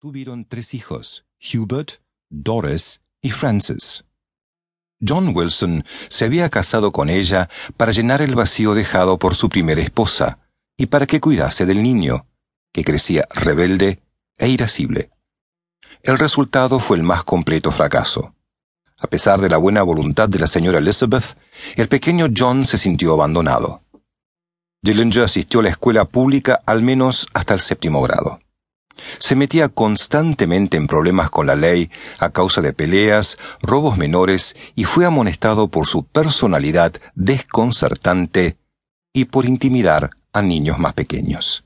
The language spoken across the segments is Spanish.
tuvieron tres hijos, Hubert, Doris y Frances. John Wilson se había casado con ella para llenar el vacío dejado por su primera esposa y para que cuidase del niño, que crecía rebelde e irascible. El resultado fue el más completo fracaso. A pesar de la buena voluntad de la señora Elizabeth, el pequeño John se sintió abandonado. Dillinger asistió a la escuela pública al menos hasta el séptimo grado. Se metía constantemente en problemas con la ley a causa de peleas, robos menores y fue amonestado por su personalidad desconcertante y por intimidar a niños más pequeños.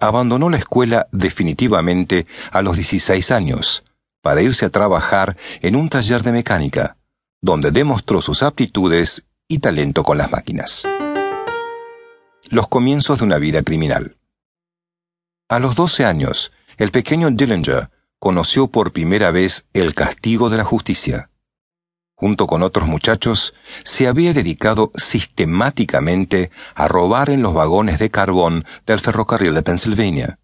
Abandonó la escuela definitivamente a los 16 años para irse a trabajar en un taller de mecánica, donde demostró sus aptitudes y talento con las máquinas. Los comienzos de una vida criminal. A los 12 años, el pequeño Dillinger conoció por primera vez el castigo de la justicia. Junto con otros muchachos, se había dedicado sistemáticamente a robar en los vagones de carbón del ferrocarril de Pennsylvania.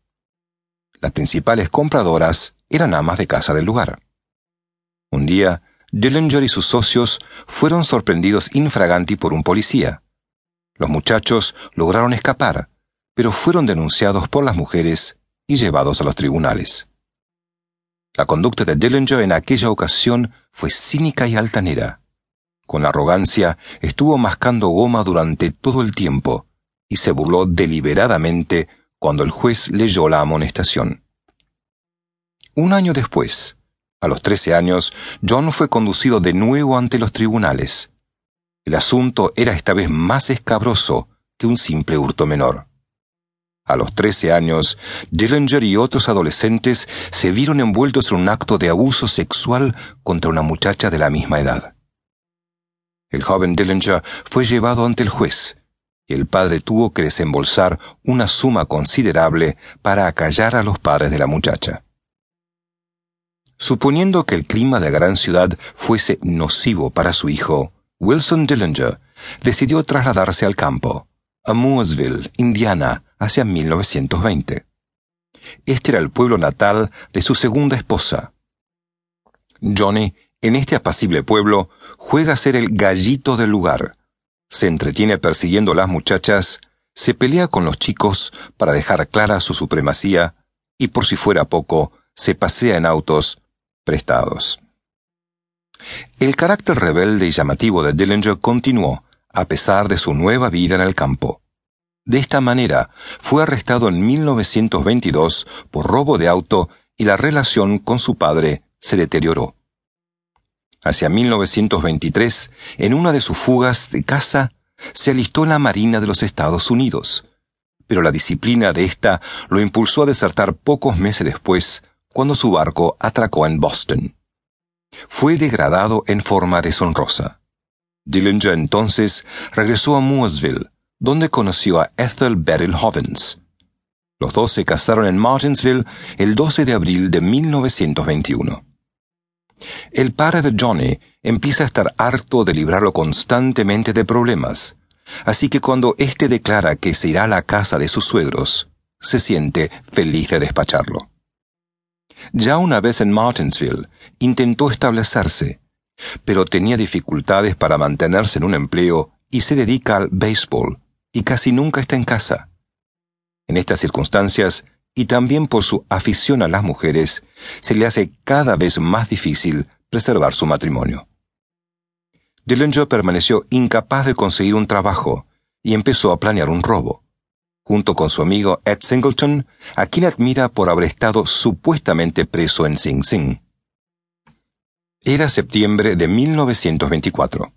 Las principales compradoras eran amas de casa del lugar. Un día, Dillinger y sus socios fueron sorprendidos infraganti por un policía. Los muchachos lograron escapar, pero fueron denunciados por las mujeres y llevados a los tribunales. La conducta de Dillinger en aquella ocasión fue cínica y altanera. Con arrogancia estuvo mascando goma durante todo el tiempo y se burló deliberadamente cuando el juez leyó la amonestación. Un año después, a los trece años, John fue conducido de nuevo ante los tribunales. El asunto era esta vez más escabroso que un simple hurto menor. A los trece años, Dillinger y otros adolescentes se vieron envueltos en un acto de abuso sexual contra una muchacha de la misma edad. El joven Dillinger fue llevado ante el juez, y el padre tuvo que desembolsar una suma considerable para acallar a los padres de la muchacha. Suponiendo que el clima de la gran ciudad fuese nocivo para su hijo, Wilson Dillinger decidió trasladarse al campo, a Mooresville, Indiana, hacia 1920. Este era el pueblo natal de su segunda esposa. Johnny, en este apacible pueblo, juega a ser el gallito del lugar. Se entretiene persiguiendo a las muchachas, se pelea con los chicos para dejar clara su supremacía y por si fuera poco, se pasea en autos prestados. El carácter rebelde y llamativo de Dillinger continuó, a pesar de su nueva vida en el campo. De esta manera, fue arrestado en 1922 por robo de auto y la relación con su padre se deterioró. Hacia 1923, en una de sus fugas de casa, se alistó en la Marina de los Estados Unidos, pero la disciplina de ésta lo impulsó a desertar pocos meses después, cuando su barco atracó en Boston. Fue degradado en forma deshonrosa. Dillinger entonces regresó a Mooresville, donde conoció a Ethel Beryl Hovens. Los dos se casaron en Martinsville el 12 de abril de 1921. El padre de Johnny empieza a estar harto de librarlo constantemente de problemas, así que cuando éste declara que se irá a la casa de sus suegros, se siente feliz de despacharlo. Ya una vez en Martinsville, intentó establecerse, pero tenía dificultades para mantenerse en un empleo y se dedica al béisbol, y casi nunca está en casa. En estas circunstancias, y también por su afición a las mujeres, se le hace cada vez más difícil preservar su matrimonio. Dillinger permaneció incapaz de conseguir un trabajo y empezó a planear un robo, junto con su amigo Ed Singleton, a quien admira por haber estado supuestamente preso en Sing Sing. Era septiembre de 1924.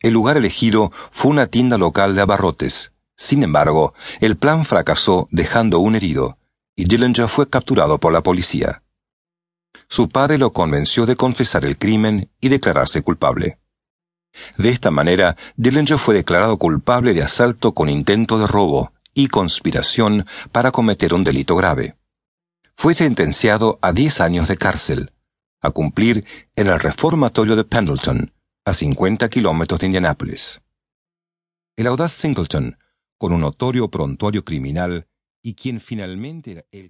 El lugar elegido fue una tienda local de abarrotes. Sin embargo, el plan fracasó dejando un herido, y Dillinger fue capturado por la policía. Su padre lo convenció de confesar el crimen y declararse culpable. De esta manera, Dillinger fue declarado culpable de asalto con intento de robo y conspiración para cometer un delito grave. Fue sentenciado a 10 años de cárcel, a cumplir en el reformatorio de Pendleton, a 50 kilómetros de Indianápolis. El audaz Singleton, con un notorio prontuario criminal y quien finalmente era el